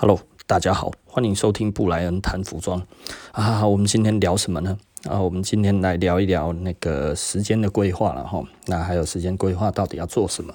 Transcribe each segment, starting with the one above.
Hello，大家好，欢迎收听布莱恩谈服装啊。我们今天聊什么呢？啊，我们今天来聊一聊那个时间的规划了哈。那还有时间规划到底要做什么？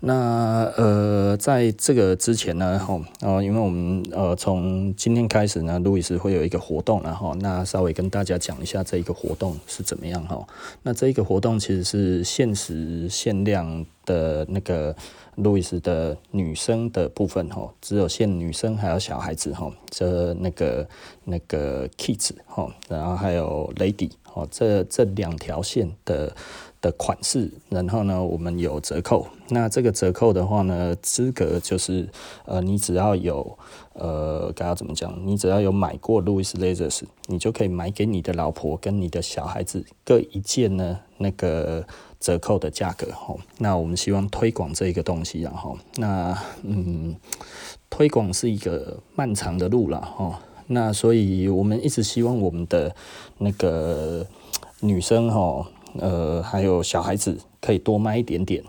那呃，在这个之前呢，哈，呃，因为我们呃从今天开始呢，路易斯会有一个活动，然后那稍微跟大家讲一下这一个活动是怎么样哈。那这一个活动其实是限时限量的那个。路易斯的女生的部分哈，只有限女生还有小孩子哈，这那个那个 kids 哈，然后还有 lady 哈，这这两条线的的款式，然后呢，我们有折扣。那这个折扣的话呢，资格就是呃，你只要有呃，该要怎么讲？你只要有买过路易斯 Leathers，你就可以买给你的老婆跟你的小孩子各一件呢，那个。折扣的价格吼，那我们希望推广这一个东西，然后那嗯，推广是一个漫长的路了吼，那所以我们一直希望我们的那个女生哈，呃，还有小孩子可以多卖一点点，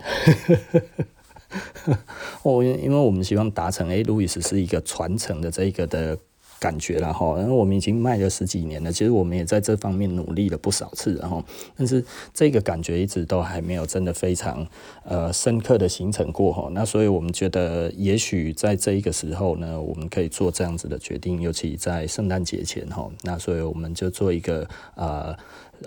哦，因为我们希望达成，诶，路易斯是一个传承的这一个的。感觉了哈，然后我们已经卖了十几年了，其实我们也在这方面努力了不少次，然后，但是这个感觉一直都还没有真的非常呃深刻的形成过哈，那所以我们觉得也许在这一个时候呢，我们可以做这样子的决定，尤其在圣诞节前哈，那所以我们就做一个呃。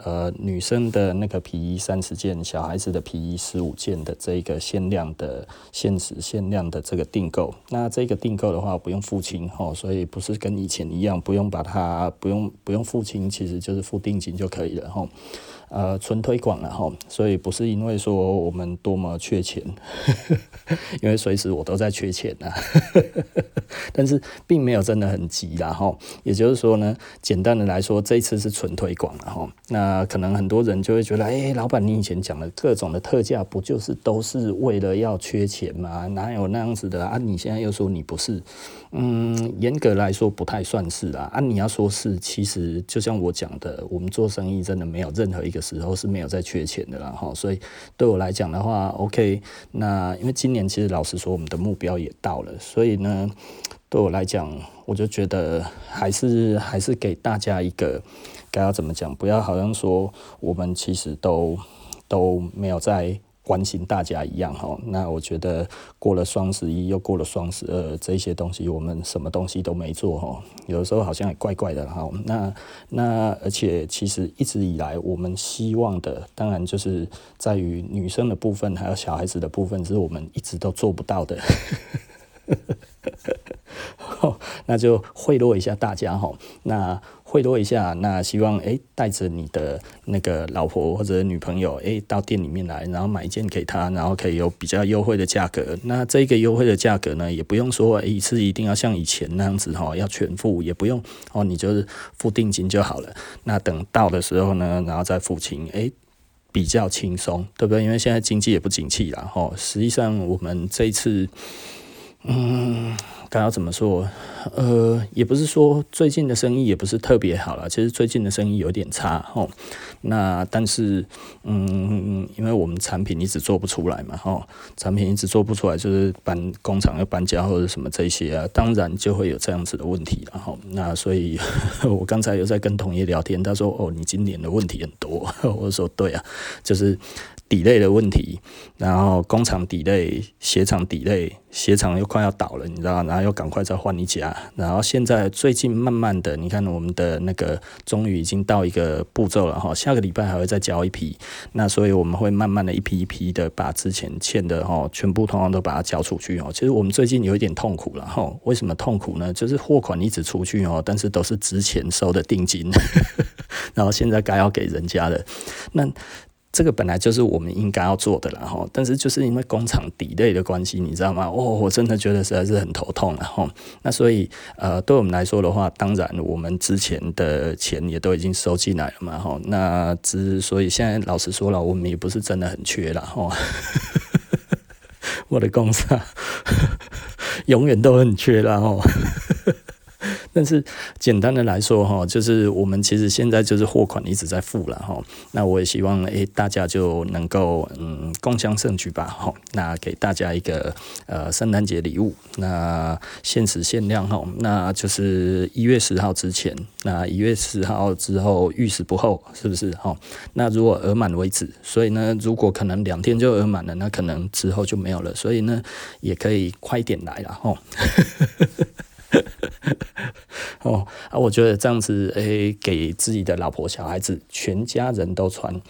呃，女生的那个皮衣三十件，小孩子的皮衣十五件的这个限量的、限时限量的这个订购，那这个订购的话不用付清哈，所以不是跟以前一样，不用把它不用不用付清，其实就是付定金就可以了哈。呃，纯推广了哈，所以不是因为说我们多么缺钱，因为随时我都在缺钱呐，但是并没有真的很急啦哈。也就是说呢，简单的来说，这一次是纯推广了哈。那可能很多人就会觉得，哎、老板，你以前讲的各种的特价，不就是都是为了要缺钱吗？哪有那样子的啊？你现在又说你不是，嗯，严格来说不太算是啦。啊，你要说是，其实就像我讲的，我们做生意真的没有任何一个。时候是没有在缺钱的啦，哈，所以对我来讲的话，OK，那因为今年其实老实说，我们的目标也到了，所以呢，对我来讲，我就觉得还是还是给大家一个该要怎么讲，不要好像说我们其实都都没有在。关心大家一样哈，那我觉得过了双十一又过了双十二，这些东西我们什么东西都没做哈，有的时候好像也怪怪的哈。那那而且其实一直以来我们希望的，当然就是在于女生的部分还有小孩子的部分，是我们一直都做不到的。那就贿赂一下大家哈，那贿赂一下，那希望诶带着你的那个老婆或者女朋友诶到店里面来，然后买一件给她，然后可以有比较优惠的价格。那这个优惠的价格呢，也不用说一次一定要像以前那样子哈，要全付，也不用哦，你就是付定金就好了。那等到的时候呢，然后再付清，诶比较轻松，对不对？因为现在经济也不景气了哈。实际上我们这一次。嗯，该要怎么说？呃，也不是说最近的生意也不是特别好了，其实最近的生意有点差哦。那但是，嗯，因为我们产品一直做不出来嘛，哈，产品一直做不出来，就是搬工厂要搬家或者什么这些啊，当然就会有这样子的问题了哈。那所以，我刚才有在跟同业聊天，他说：“哦，你今年的问题很多。”我说：“对啊，就是。”底类的问题，然后工厂底类鞋厂底类鞋厂又快要倒了，你知道，然后又赶快再换一家，然后现在最近慢慢的，你看我们的那个终于已经到一个步骤了哈，下个礼拜还会再交一批，那所以我们会慢慢的一批一批的把之前欠的哈全部通通都把它交出去哦。其实我们最近有一点痛苦了哈，为什么痛苦呢？就是货款一直出去哦，但是都是之前收的定金，然后现在该要给人家的那。这个本来就是我们应该要做的了哈，但是就是因为工厂底类的关系，你知道吗？哦，我真的觉得实在是很头痛了哈。那所以呃，对我们来说的话，当然我们之前的钱也都已经收进来了嘛哈。那之所以现在老实说了，我们也不是真的很缺了哈。我的工厂 永远都很缺了哈。但是简单的来说哈，就是我们其实现在就是货款一直在付了哈。那我也希望诶、大家就能够嗯共襄盛举吧哈。那给大家一个呃圣诞节礼物，那限时限量哈，那就是一月十号之前，那一月十号之后逾时不候，是不是哈？那如果额满为止，所以呢，如果可能两天就额满了，那可能之后就没有了，所以呢，也可以快点来了哈。哦啊，我觉得这样子，诶、给自己的老婆、小孩子、全家人都穿，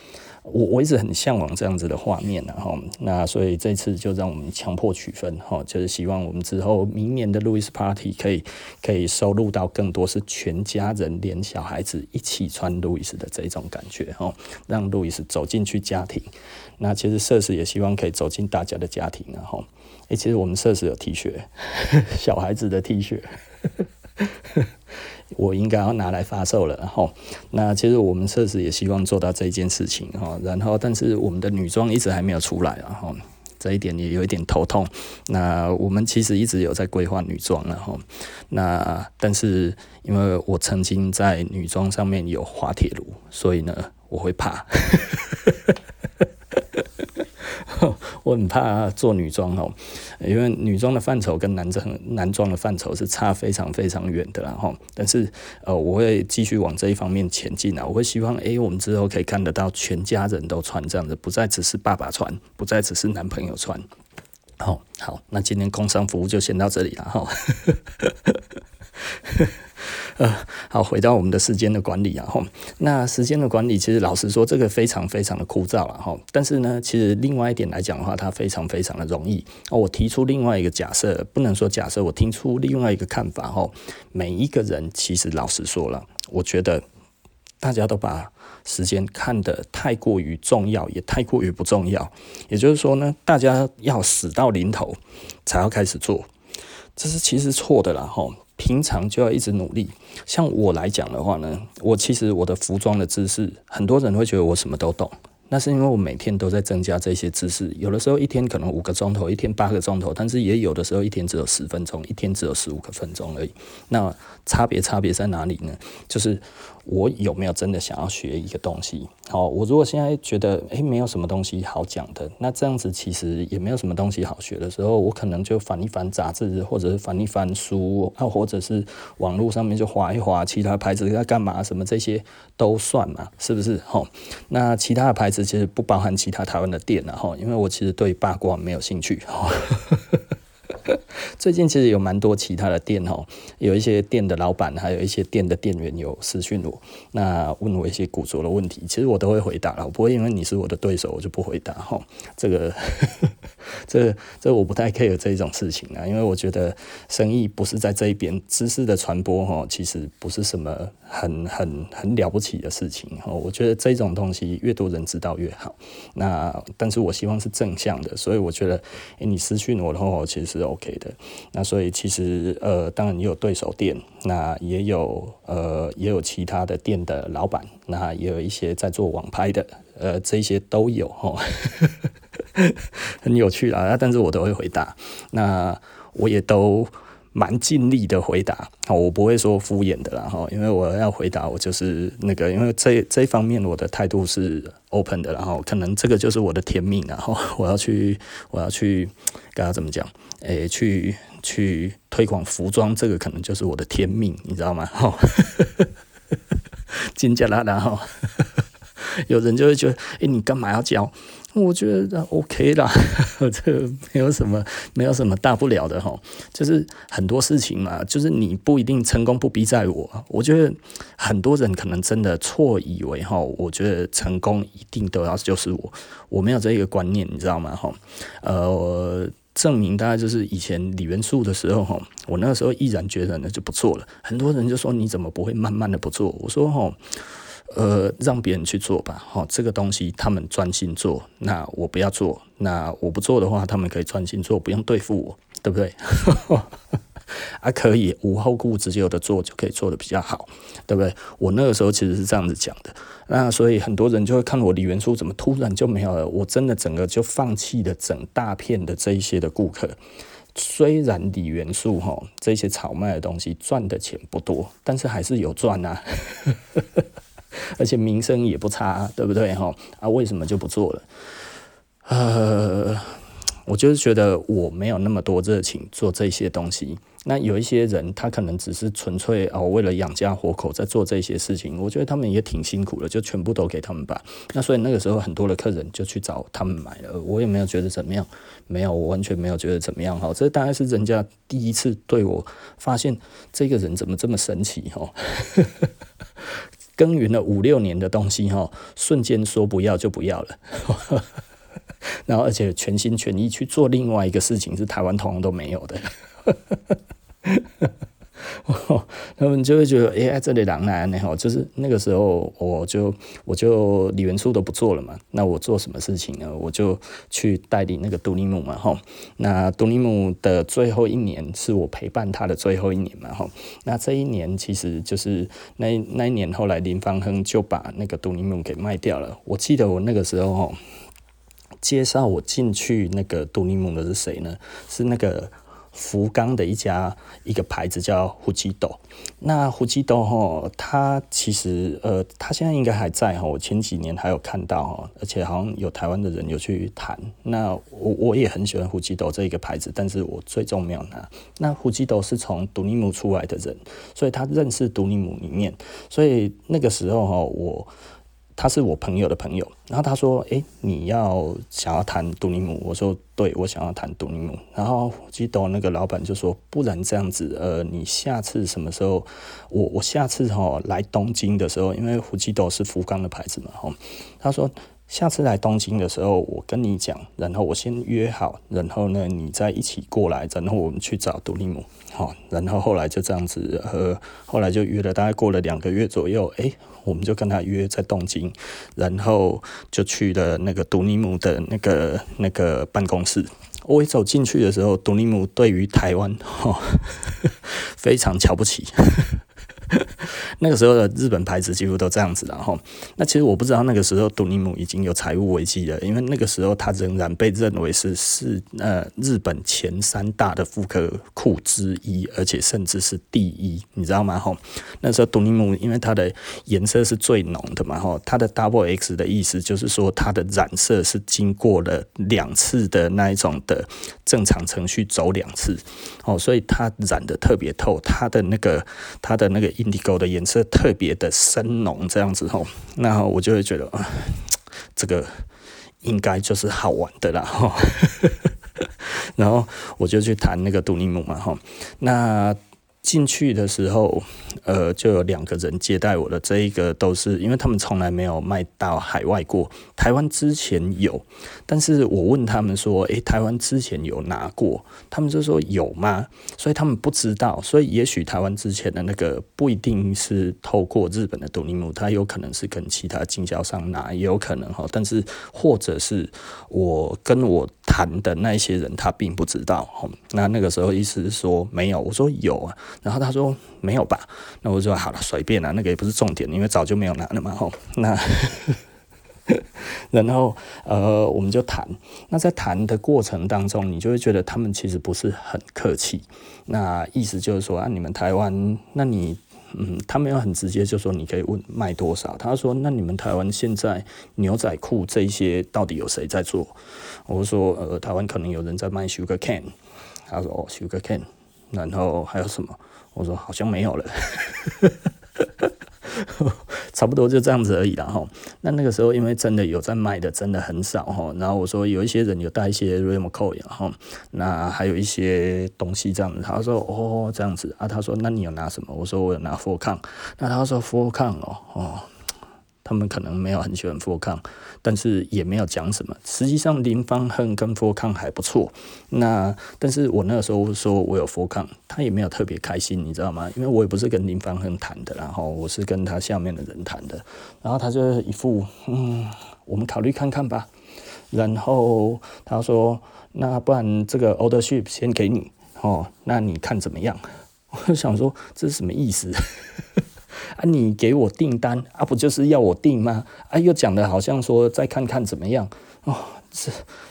我我一直很向往这样子的画面，然后那所以这次就让我们强迫取分，哈，就是希望我们之后明年的路易斯 Party 可以可以收录到更多是全家人连小孩子一起穿路易斯的这种感觉，哈，让路易斯走进去家庭。那其实设施也希望可以走进大家的家庭，然后。其实我们设施有 T 恤，小孩子的 T 恤，我应该要拿来发售了。然后，那其实我们设施也希望做到这一件事情哈。然后，但是我们的女装一直还没有出来，然后这一点也有一点头痛。那我们其实一直有在规划女装，然后那但是因为我曾经在女装上面有滑铁卢，所以呢，我会怕。我很怕做女装哦，因为女装的范畴跟男装男装的范畴是差非常非常远的，然后，但是呃，我会继续往这一方面前进啊。我会希望，诶，我们之后可以看得到全家人都穿这样子，不再只是爸爸穿，不再只是男朋友穿。好，好，那今天工商服务就先到这里了哈。呃，好，回到我们的时间的管理啊，哈，那时间的管理其实老实说，这个非常非常的枯燥了哈。但是呢，其实另外一点来讲的话，它非常非常的容易。哦，我提出另外一个假设，不能说假设，我听出另外一个看法哈。每一个人其实老实说了，我觉得大家都把时间看得太过于重要，也太过于不重要。也就是说呢，大家要死到临头才要开始做，这是其实错的啦，哈。平常就要一直努力。像我来讲的话呢，我其实我的服装的知识，很多人会觉得我什么都懂。那是因为我每天都在增加这些知识。有的时候一天可能五个钟头，一天八个钟头，但是也有的时候一天只有十分钟，一天只有十五个分钟而已。那差别差别在哪里呢？就是。我有没有真的想要学一个东西？好，我如果现在觉得诶没有什么东西好讲的，那这样子其实也没有什么东西好学的时候，我可能就翻一翻杂志，或者是翻一翻书，啊，或者是网络上面就滑一滑其他牌子在干嘛，什么这些都算嘛，是不是？好，那其他的牌子其实不包含其他台湾的店啊，哈，因为我其实对八卦没有兴趣。最近其实有蛮多其他的店哦，有一些店的老板，还有一些店的店员有私讯我，那问我一些古着的问题，其实我都会回答了，我不会因为你是我的对手，我就不回答哈。这个，这这我不太 care 这种事情啊，因为我觉得生意不是在这一边，知识的传播哈，其实不是什么很很很了不起的事情哈。我觉得这种东西越多人知道越好。那但是我希望是正向的，所以我觉得，欸，你私讯我的话，其实是 OK 的。那所以其实呃，当然你有对手店，那也有呃，也有其他的店的老板，那也有一些在做网拍的，呃，这些都有哈，很有趣啦。但是我都会回答，那我也都蛮尽力的回答，我不会说敷衍的啦哈，因为我要回答，我就是那个，因为这这方面我的态度是 open 的，然后可能这个就是我的天命，然后 我要去，我要去，跟他怎么讲？诶、去去推广服装，这个可能就是我的天命，你知道吗？哈，金加拉拉哈，有人就会觉得，诶、你干嘛要教？我觉得 OK 啦，这没有什么，没有什么大不了的哈。就是很多事情嘛，就是你不一定成功不必在我。我觉得很多人可能真的错以为哈，我觉得成功一定都要就是我，我没有这个观念，你知道吗？哈，呃。证明大概就是以前李元素的时候哈，我那个时候毅然决然的就不做了。很多人就说，你怎么不会慢慢的不做？我说哈，呃，让别人去做吧，哈，这个东西他们专心做，那我不要做，那我不做的话，他们可以专心做，不用对付我，对不对？啊，可以无后顾之忧的做，就可以做得比较好，对不对？我那个时候其实是这样子讲的，那所以很多人就会看我李元素怎么突然就没有了，我真的整个就放弃了整大片的这一些的顾客，虽然锂元素哈这些炒卖的东西赚的钱不多，但是还是有赚啊，而且名声也不差，对不对哈？啊，为什么就不做了？呃，我就是觉得我没有那么多热情做这些东西。那有一些人，他可能只是纯粹哦，为了养家活口在做这些事情。我觉得他们也挺辛苦的，就全部都给他们吧。那所以那个时候，很多的客人就去找他们买了。我也没有觉得怎么样，没有，我完全没有觉得怎么样哈。这大概是人家第一次对我发现这个人怎么这么神奇哈。耕耘了五六年的东西哈，瞬间说不要就不要了。然后而且全心全意去做另外一个事情，是台湾同行都没有的。他们就会觉得，哎、这里狼来呢？哈，就是那个时候，我就我就李元素都不做了嘛。那我做什么事情呢？我就去代理那个杜立木嘛。哈，那杜立木的最后一年是我陪伴他的最后一年嘛。哈，那这一年其实就是那那一年，后来林方亨就把那个杜立木给卖掉了。我记得我那个时候，哈，介绍我进去那个杜立木的是谁呢？是那个。福冈的一家一个牌子叫胡姬豆，那胡姬豆哈，它其实呃，它现在应该还在哈。我前几年还有看到哈，而且好像有台湾的人有去谈。那我我也很喜欢胡姬豆这一个牌子，但是我最终没有拿。那胡姬豆是从独立木出来的人，所以他认识独立木里面，所以那个时候哈，我。他是我朋友的朋友，然后他说：“诶、你要想要谈杜尼姆？”我说：“对，我想要谈杜尼姆。”然后记得那个老板就说：“不然这样子，呃，你下次什么时候？我我下次哈来东京的时候，因为富士豆是福冈的牌子嘛，哈。”他说：“下次来东京的时候，我跟你讲，然后我先约好，然后呢，你再一起过来，然后我们去找独立姆。”好，然后后来就这样子，呃，后来就约了，大概过了两个月左右，诶。我们就跟他约在东京，然后就去了那个独立姆的那个那个办公室。我一走进去的时候，独立姆对于台湾哦 非常瞧不起。那个时候的日本牌子几乎都这样子然后。那其实我不知道那个时候杜尼姆已经有财务危机了，因为那个时候它仍然被认为是是呃日本前三大的复刻库之一，而且甚至是第一，你知道吗？哈，那时候杜尼姆因为它的颜色是最浓的嘛，哈，它的 Double X 的意思就是说它的染色是经过了两次的那一种的正常程序走两次，哦，所以它染得特别透，它的那个它的那个。Indigo 的颜色特别的深浓，这样子吼，那我就会觉得啊，这个应该就是好玩的啦吼，然后我就去弹那个独立木嘛吼，那。进去的时候，呃，就有两个人接待我的。这一个都是因为他们从来没有卖到海外过，台湾之前有，但是我问他们说，诶，台湾之前有拿过，他们就说有吗？所以他们不知道，所以也许台湾之前的那个不一定是透过日本的独立木，它有可能是跟其他经销商拿，也有可能哈，但是或者是我跟我谈的那些人，他并不知道，那那个时候意思是说没有，我说有啊。然后他说没有吧，那我说好了，随便了，那个也不是重点，因为早就没有拿了嘛。吼，那 然后呃，我们就谈。那在谈的过程当中，你就会觉得他们其实不是很客气。那意思就是说啊，你们台湾，那你嗯，他没有很直接就说你可以问卖多少。他说那你们台湾现在牛仔裤这一些到底有谁在做？我说呃，台湾可能有人在卖 Sugar Cane。他说哦，Sugar Cane。然后还有什么？我说好像没有了，差不多就这样子而已了哈。那那个时候因为真的有在卖的，真的很少哈。然后我说有一些人有带一些 Ramaco 然后那还有一些东西这样子。他说哦这样子啊，他说那你有拿什么？我说我有拿 forcam。那他说 Volcom 哦哦。他们可能没有很喜欢富康，但是也没有讲什么。实际上林方亨跟富康还不错。那但是我那个时候说我有富康，他也没有特别开心，你知道吗？因为我也不是跟林方亨谈的，然后我是跟他下面的人谈的。然后他就一副嗯，我们考虑看看吧。然后他说，那不然这个 order ship 先给你哦，那你看怎么样？我想说这是什么意思？啊，你给我订单啊，不就是要我订吗？啊，又讲的好像说再看看怎么样哦，是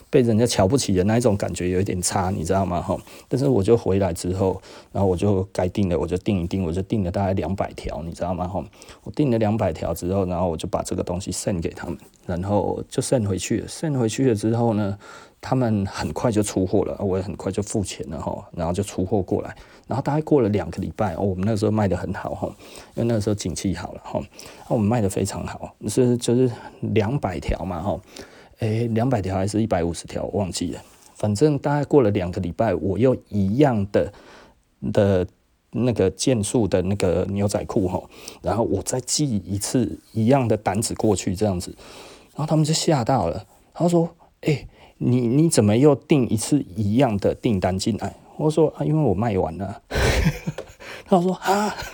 被人家瞧不起的那一种感觉有一点差，你知道吗？哈，但是我就回来之后，然后我就该订的我就订一订，我就订了大概两百条，你知道吗？哈，我订了两百条之后，然后我就把这个东西 send 给他们，然后就 send 回去了送回去了之后呢，他们很快就出货了，我也很快就付钱了哈，然后就出货过来，然后大概过了两个礼拜哦，我们那时候卖得很好哈，因为那个时候景气好了哈，那我们卖得非常好，是就是两百条嘛哈。诶，两百条还是一百五十条，忘记了。反正大概过了两个礼拜，我又一样的的那个件数的那个牛仔裤哈，然后我再寄一次一样的单子过去，这样子，然后他们就吓到了。他说：“诶，你你怎么又订一次一样的订单进来？”我说：“啊，因为我卖完了。”他说：“啊。”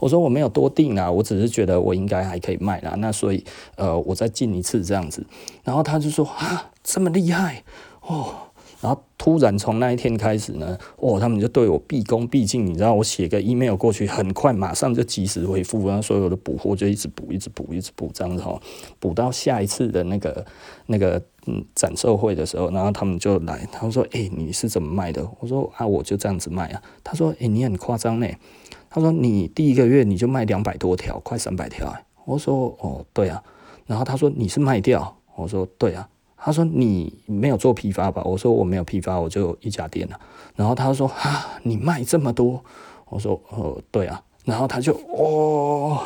我说我没有多订啊，我只是觉得我应该还可以卖啦，那所以呃，我再进一次这样子，然后他就说啊，这么厉害哦，然后突然从那一天开始呢，哦，他们就对我毕恭毕敬，你知道，我写个 email 过去，很快马上就及时回复，然后所有的补货就一直补，一直补，一直补这样子哈，补到下一次的那个那个嗯展售会的时候，然后他们就来，他们说，哎，你是怎么卖的？我说啊，我就这样子卖啊。他说，哎，你很夸张呢。他说：“你第一个月你就卖两百多条，快三百条哎。”我说：“哦，对啊。”然后他说：“你是卖掉？”我说：“对啊。”他说：“你没有做批发吧？”我说：“我没有批发，我就一家店了。”然后他说：“啊，你卖这么多？”我说：“哦，对啊。”然后他就哦，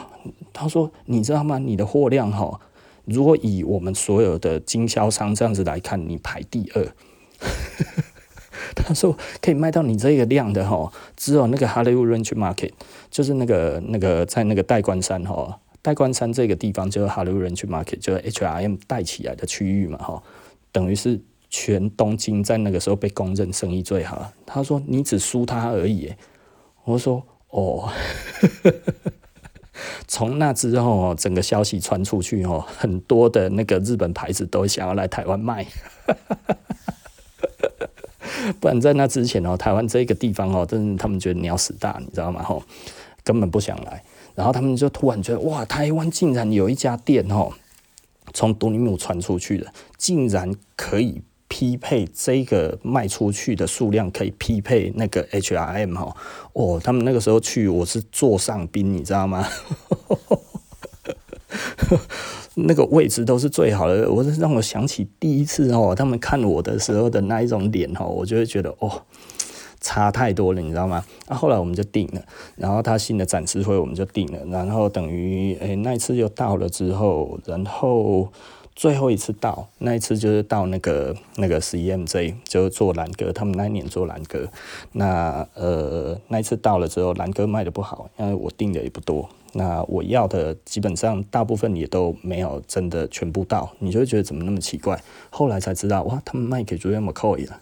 他说：“你知道吗？你的货量哈，如果以我们所有的经销商这样子来看，你排第二。” 他说可以卖到你这个量的哈，只有那个 Hollywood Ranch Market，就是那个那个在那个代官山哈，代官山这个地方就是 Hollywood Ranch Market，就是 HRM 带起来的区域嘛哈，等于是全东京在那个时候被公认生意最好。他说你只输他而已，我说哦，从那之后整个消息传出去哦，很多的那个日本牌子都想要来台湾卖。不然在那之前哦，台湾这个地方哦，真的他们觉得鸟屎大，你知道吗？吼，根本不想来。然后他们就突然觉得，哇，台湾竟然有一家店哦，从多尼姆传出去的，竟然可以匹配这个卖出去的数量，可以匹配那个 HRM 哈。哦，他们那个时候去，我是座上宾，你知道吗？那个位置都是最好的，我是让我想起第一次哦，他们看我的时候的那一种脸哦，我就会觉得哦，差太多了，你知道吗？那、啊、后来我们就定了，然后他新的展示会我们就定了，然后等于诶那一次就到了之后，然后最后一次到那一次就是到那个那个 CMJ 就做兰哥，他们那一年做兰哥，那呃那一次到了之后，兰哥卖的不好，因为我订的也不多。那我要的基本上大部分也都没有真的全部到，你就会觉得怎么那么奇怪？后来才知道，哇，他们卖给 Joel McCoy 了。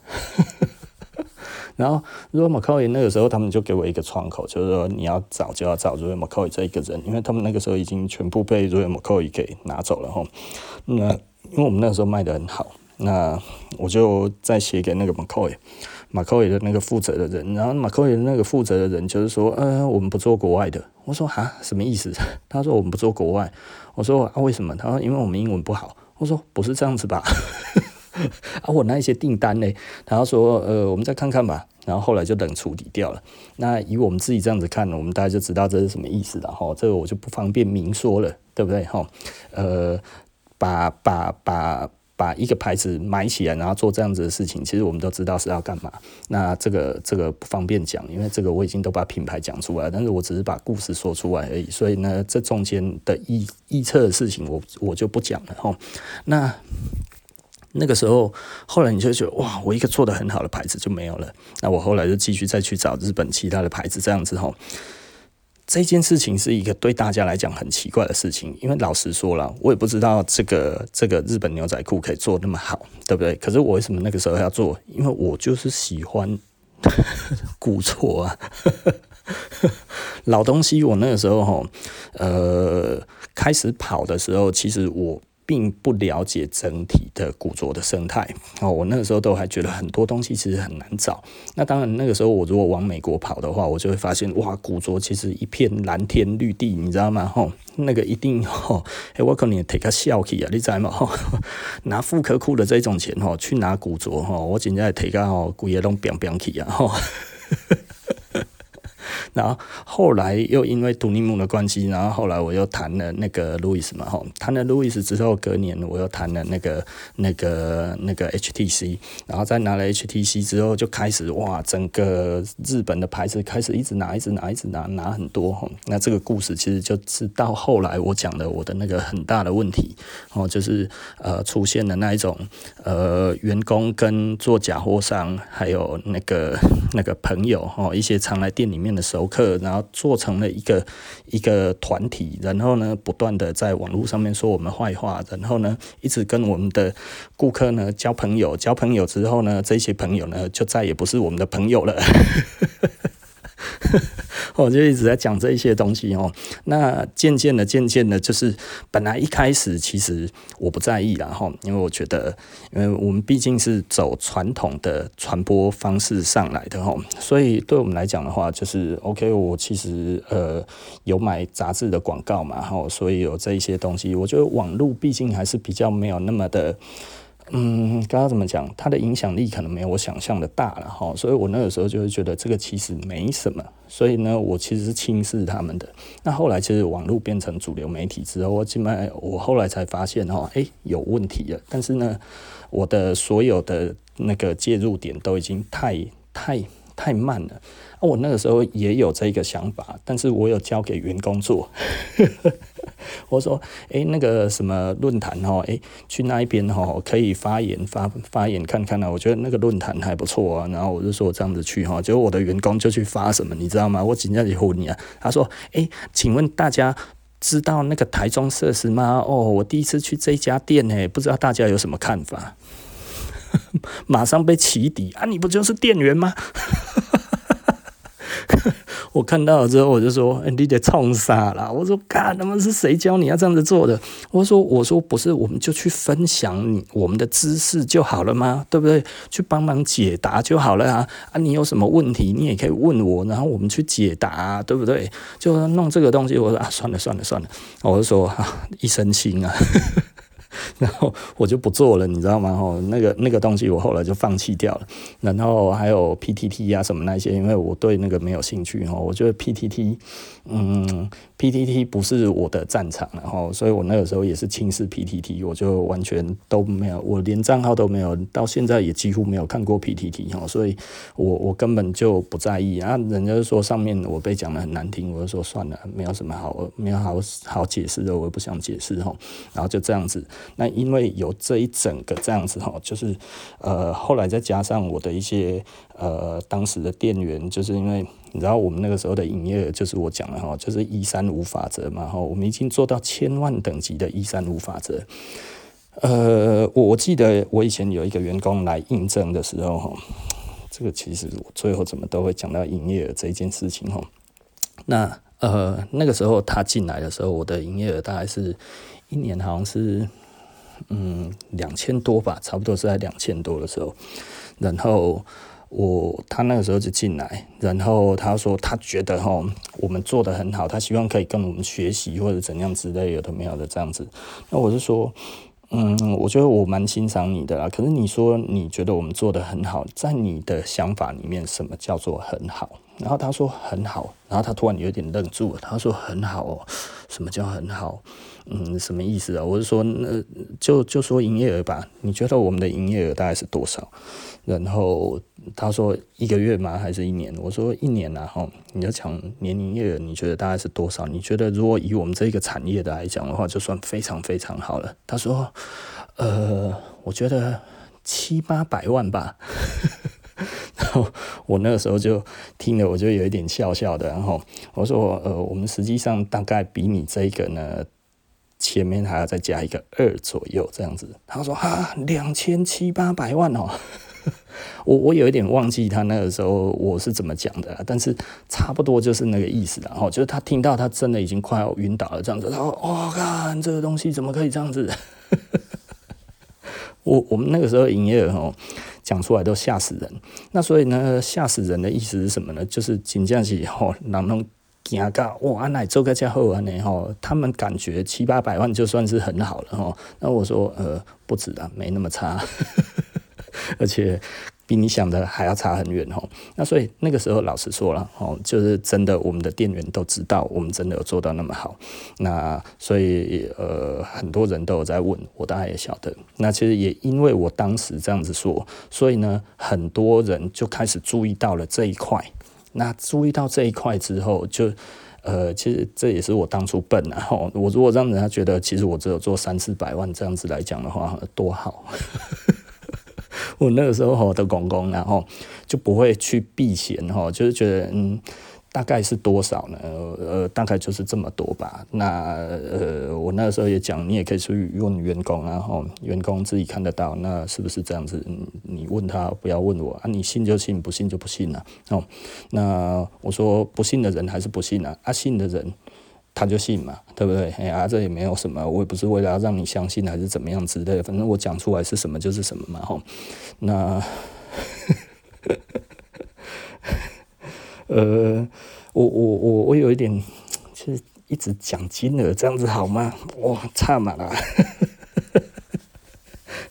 然后如果 m c o y 那个时候他们就给我一个窗口，就是说你要找就要找 Joel McCoy 这一个人，因为他们那个时候已经全部被 Joel McCoy 给拿走了哈。那因为我们那个时候卖得很好，那我就再写给那个 McCoy。马科伟的那个负责的人，然后马科伟的那个负责的人就是说，呃，我们不做国外的。我说啊，什么意思？他说我们不做国外。我说啊，为什么？他说因为我们英文不好。我说不是这样子吧？啊，我那一些订单呢？然后说呃，我们再看看吧。然后后来就冷处理掉了。那以我们自己这样子看呢，我们大家就知道这是什么意思了哈。这个我就不方便明说了，对不对哈？呃，把把把。把一个牌子买起来，然后做这样子的事情，其实我们都知道是要干嘛。那这个这个不方便讲，因为这个我已经都把品牌讲出来，但是我只是把故事说出来而已。所以呢，这中间的预预测的事情我，我我就不讲了哈。那那个时候，后来你就觉得哇，我一个做得很好的牌子就没有了。那我后来就继续再去找日本其他的牌子，这样子哈。这件事情是一个对大家来讲很奇怪的事情，因为老实说了，我也不知道这个这个日本牛仔裤可以做那么好，对不对？可是我为什么那个时候要做？因为我就是喜欢古着啊，老东西。我那个时候哈，呃，开始跑的时候，其实我。并不了解整体的古着的生态哦。我那个时候都还觉得很多东西其实很难找。那当然，那个时候我如果往美国跑的话，我就会发现哇，古着其实一片蓝天绿地，你知道吗？吼，那个一定吼，哎，我可能 take 个笑气啊，你知道吗？拿复刻裤的这种钱吼，去拿古着吼，我真正 take 个吼，贵的拢变变去啊，吼。然后后来又因为杜尼姆的关系，然后后来我又谈了那个路易斯嘛，吼，谈了路易斯之后，隔年我又谈了那个那个那个 HTC，然后再拿了 HTC 之后，就开始哇，整个日本的牌子开始一直拿，一直拿，一直拿，拿很多吼。那这个故事其实就是到后来我讲的我的那个很大的问题哦，就是呃出现了那一种呃员工跟做假货商还有那个那个朋友哦，一些常来店里面的时候。游客，然后做成了一个一个团体，然后呢，不断的在网络上面说我们坏话，然后呢，一直跟我们的顾客呢交朋友，交朋友之后呢，这些朋友呢就再也不是我们的朋友了。我 就一直在讲这一些东西哦。那渐渐的，渐渐的，就是本来一开始其实我不在意啦哈，因为我觉得，因为我们毕竟是走传统的传播方式上来的哈，所以对我们来讲的话，就是 OK。我其实呃有买杂志的广告嘛哈，所以有这一些东西，我觉得网络毕竟还是比较没有那么的。嗯，刚刚怎么讲？它的影响力可能没有我想象的大了哈，所以我那个时候就会觉得这个其实没什么，所以呢，我其实是轻视他们的。那后来其实网络变成主流媒体之后，我基本上我后来才发现哈，哎，有问题了。但是呢，我的所有的那个介入点都已经太太太慢了。我那个时候也有这个想法，但是我有交给员工做。我说，诶，那个什么论坛哦，诶，去那一边哦，可以发言发发言看看啊。我觉得那个论坛还不错啊。然后我就说这样子去哈，结果我的员工就去发什么，你知道吗？我紧接着问你啊，他说，诶，请问大家知道那个台中设施吗？哦，我第一次去这家店诶，不知道大家有什么看法？马上被起底啊！你不就是店员吗？我看到了之后，我就说：“、你得冲杀啦！”我说：“干，他们是谁教你要这样子做的？”我说：“我说不是，我们就去分享你我们的知识就好了吗？对不对？去帮忙解答就好了啊！啊，你有什么问题，你也可以问我，然后我们去解答、对不对？就弄这个东西。”我说：“啊，算了算了算了。”我就说：“啊，一身轻啊。”然后我就不做了，你知道吗？吼，那个那个东西我后来就放弃掉了。然后还有 PTT 啊什么那些，因为我对那个没有兴趣哦。我觉得 PTT，嗯。PTT 不是我的战场，然后，所以我那个时候也是轻视 PTT，我就完全都没有，我连账号都没有，到现在也几乎没有看过 PTT 哈，所以我我根本就不在意啊。人家说上面我被讲得很难听，我就说算了，没有什么好，没有好好解释的，我也不想解释哈。然后就这样子，那因为有这一整个这样子哈，就是呃后来再加上我的一些呃当时的店员，就是因为。你知道我们那个时候的营业额就是我讲的哈，就是一三五法则嘛哈，我们已经做到千万等级的一三五法则。呃，我记得我以前有一个员工来印证的时候哈，这个其实最后怎么都会讲到营业额这一件事情哈。那呃那个时候他进来的时候，我的营业额大概是一年好像是嗯两千多吧，差不多是在两千多的时候，然后。我他那个时候就进来，然后他说他觉得哈我们做得很好，他希望可以跟我们学习或者怎样之类有的没有的这样子。那我就说，嗯，我觉得我蛮欣赏你的啦。可是你说你觉得我们做得很好，在你的想法里面，什么叫做很好？然后他说很好，然后他突然有点愣住了。他说很好哦，什么叫很好？嗯，什么意思啊？我是说，那就就说营业额吧。你觉得我们的营业额大概是多少？然后他说一个月吗？还是一年？我说一年啊。哈，你要讲年营业额，你觉得大概是多少？你觉得如果以我们这个产业的来讲的话，就算非常非常好了。他说，呃，我觉得七八百万吧。然后我那个时候就听了，我就有一点笑笑的。然后我说，呃，我们实际上大概比你这个呢。前面还要再加一个二左右这样子，他说啊，两千七八百万哦，我我有一点忘记他那个时候我是怎么讲的，但是差不多就是那个意思，然后就是他听到他真的已经快要晕倒了这样子，他说：“哦，看这个东西怎么可以这样子？” 我我们那个时候营业额哦，讲出来都吓死人。那所以呢，吓死人的意思是什么呢？就是真正是吼，人拢惊到哇，安来做个这好安尼吼，他们感觉七八百万就算是很好了吼。那我说呃，不止啊，没那么差，而且。比你想的还要差很远哦。那所以那个时候老实说了哦，就是真的，我们的店员都知道我们真的有做到那么好。那所以呃，很多人都有在问我，大概也晓得。那其实也因为我当时这样子说，所以呢，很多人就开始注意到了这一块。那注意到这一块之后，就呃，其实这也是我当初笨然啊。我如果让人家觉得其实我只有做三四百万这样子来讲的话，多好。我那个时候吼的公公，然后就不会去避嫌吼，就是觉得嗯，大概是多少呢？呃，大概就是这么多吧。那呃，我那时候也讲，你也可以去问员工啊，吼，员工自己看得到，那是不是这样子？你问他，不要问我啊，你信就信，不信就不信了。哦，那我说不信的人还是不信啊，啊，信的人。他就信嘛，对不对？哎呀，这也没有什么，我也不是为了要让你相信还是怎么样之类的，反正我讲出来是什么就是什么嘛，吼。那，呃，我我我我有一点，就是一直讲金额这样子好吗？哇，差嘛啦。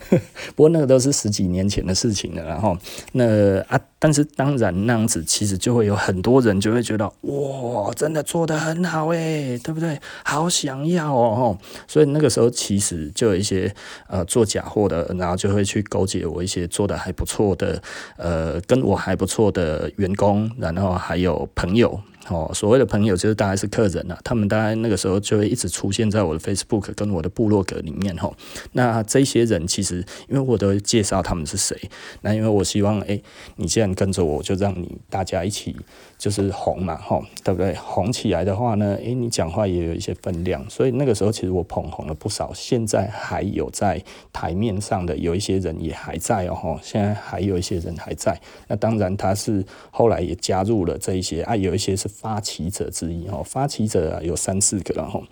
不过那个都是十几年前的事情了，然后那啊，但是当然那样子，其实就会有很多人就会觉得哇，真的做得很好诶，对不对？好想要哦，所以那个时候其实就有一些呃做假货的，然后就会去勾结我一些做得还不错的呃跟我还不错的员工，然后还有朋友。哦，所谓的朋友就是大概是客人啊，他们大概那个时候就会一直出现在我的 Facebook 跟我的部落格里面哦。那这些人其实因为我都介绍他们是谁，那因为我希望诶、你既然跟着我，就让你大家一起就是红嘛吼，对不对？红起来的话呢，诶、你讲话也有一些分量，所以那个时候其实我捧红了不少。现在还有在台面上的有一些人也还在哦吼，现在还有一些人还在。那当然他是后来也加入了这一些啊，有一些是。发起者之一哈，发起者有三四个然后，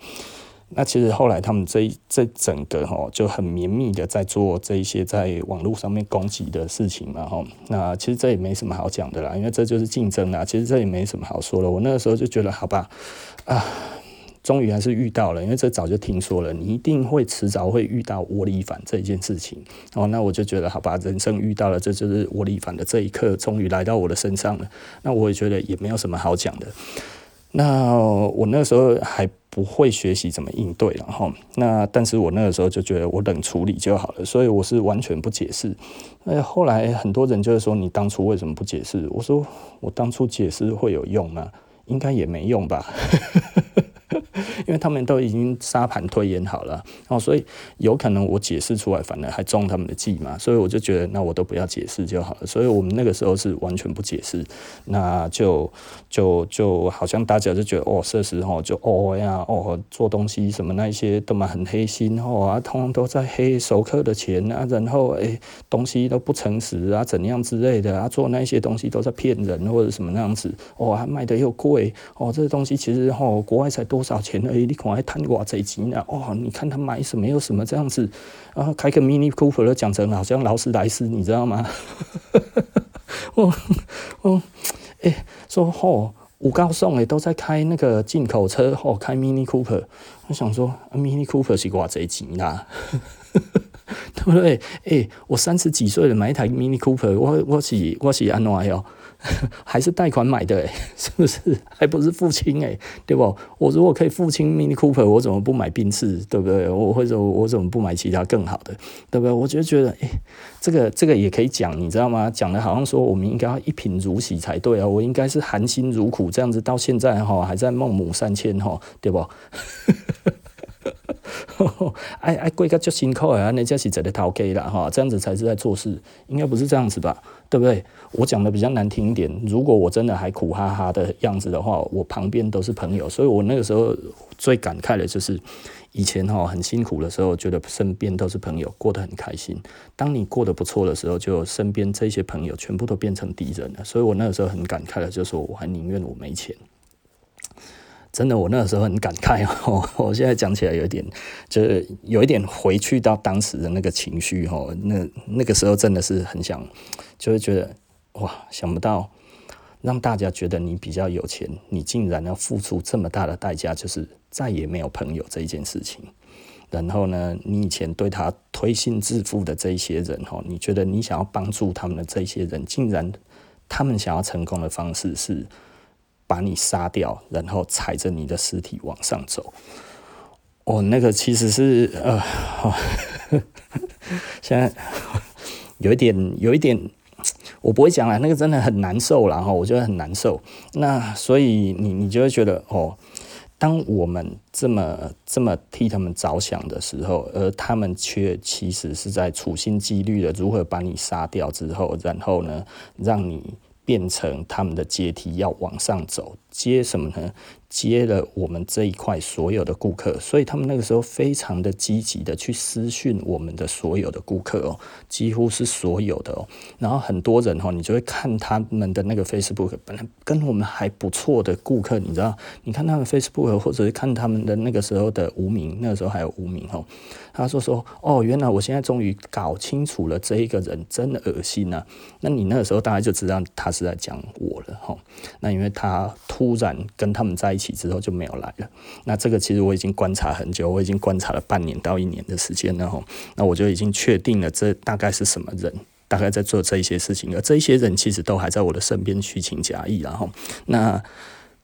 那其实后来他们这这整个哈就很绵密的在做这一些在网络上面攻击的事情嘛哈，那其实这也没什么好讲的啦，因为这就是竞争啦，其实这也没什么好说的。我那个时候就觉得好吧，啊，终于还是遇到了，因为这早就听说了，你一定会迟早会遇到窝里反这一件事情哦，那我就觉得好吧，人生遇到了，这就是窝里反的这一刻，终于来到我的身上了。那我也觉得也没有什么好讲的。那我那时候还不会学习怎么应对，然后那但是我那个时候就觉得我冷处理就好了，所以我是完全不解释。那后来很多人就是说，你当初为什么不解释？我说我当初解释会有用吗？应该也没用吧。因为他们都已经沙盘推演好了，哦，所以有可能我解释出来，反而还中他们的计嘛，所以我就觉得那我都不要解释就好了。所以我们那个时候是完全不解释，那就就就好像大家就觉得哦，设施哦，就哦呀哦，做东西什么那些都嘛很黑心哦啊，通通都在黑熟客的钱啊，然后诶、东西都不诚实啊，怎样之类的啊，做那些东西都在骗人或者什么那样子，哦，还卖的又贵哦，这些东西其实哦，国外才多少钱？哎，你看还贪多少钱呢？哦，你看他买什么又什么这样子，然后开个 Mini Cooper 讲成好像劳斯莱斯，你知道吗？哦哦，哎、说吼，五高送哎，都在开那个进口车，吼、哦，开 Mini Cooper，我想说、Mini Cooper 是多少钱啦？对不对？哎、欸，我三十几岁了，买一台 Mini Cooper，我我是我是安怎样？还是贷款买的，欸，是不是？还不是付清诶，对不？我如果可以付清 Mini Cooper，我怎么不买宾士？对不对？我或者我怎么不买其他更好的？对不对？我就觉得，诶，这个这个也可以讲，你知道吗？讲的好像说我们应该要一贫如洗才对啊，我应该是含辛茹苦这样子，到现在哈还在孟母三迁哈，对不？爱 爱贵个就辛苦啊，那家是真的逃 K 了哈，这样子才是在做事，应该不是这样子吧？对不对？我讲的比较难听一点，如果我真的还苦哈哈的样子的话，我旁边都是朋友，所以我那个时候最感慨的就是。以前哈很辛苦的时候，觉得身边都是朋友，过得很开心。当你过得不错的时候，就身边这些朋友全部都变成敌人了。所以我那个时候很感慨的，就是说我还宁愿我没钱。真的，我那个时候很感慨 哦。我现在讲起来有点，就是有一点回去到当时的那个情绪哦。那那个时候真的是很想，就是觉得哇，想不到让大家觉得你比较有钱，你竟然要付出这么大的代价，就是。再也没有朋友这一件事情，然后呢，你以前对他推心置腹的这一些人哦，你觉得你想要帮助他们的这些人，竟然他们想要成功的方式是把你杀掉，然后踩着你的尸体往上走。哦，那个其实是呃，现在有一点，有一点，我不会讲了，那个真的很难受了哈，我觉得很难受。那所以你你就会觉得哦。当我们这么这么替他们着想的时候，而他们却其实是在处心积虑的如何把你杀掉之后，然后呢，让你变成他们的阶梯要往上走，接什么呢？接了我们这一块所有的顾客，所以他们那个时候非常的积极的去私讯我们的所有的顾客哦，几乎是所有的哦。然后很多人哦，你就会看他们的那个 Facebook，本来跟我们还不错的顾客，你知道，你看他们 Facebook，或者是看他们的那个时候的无名，那个时候还有无名哦。他说说哦，原来我现在终于搞清楚了，这一个人真的恶心啊。那你那个时候大概就知道他是在讲我了哈。那因为他突然跟他们在一起之后就没有来了。那这个其实我已经观察很久，我已经观察了半年到一年的时间了哈。那我就已经确定了这大概是什么人，大概在做这一些事情，而这一些人其实都还在我的身边虚情假意然后那。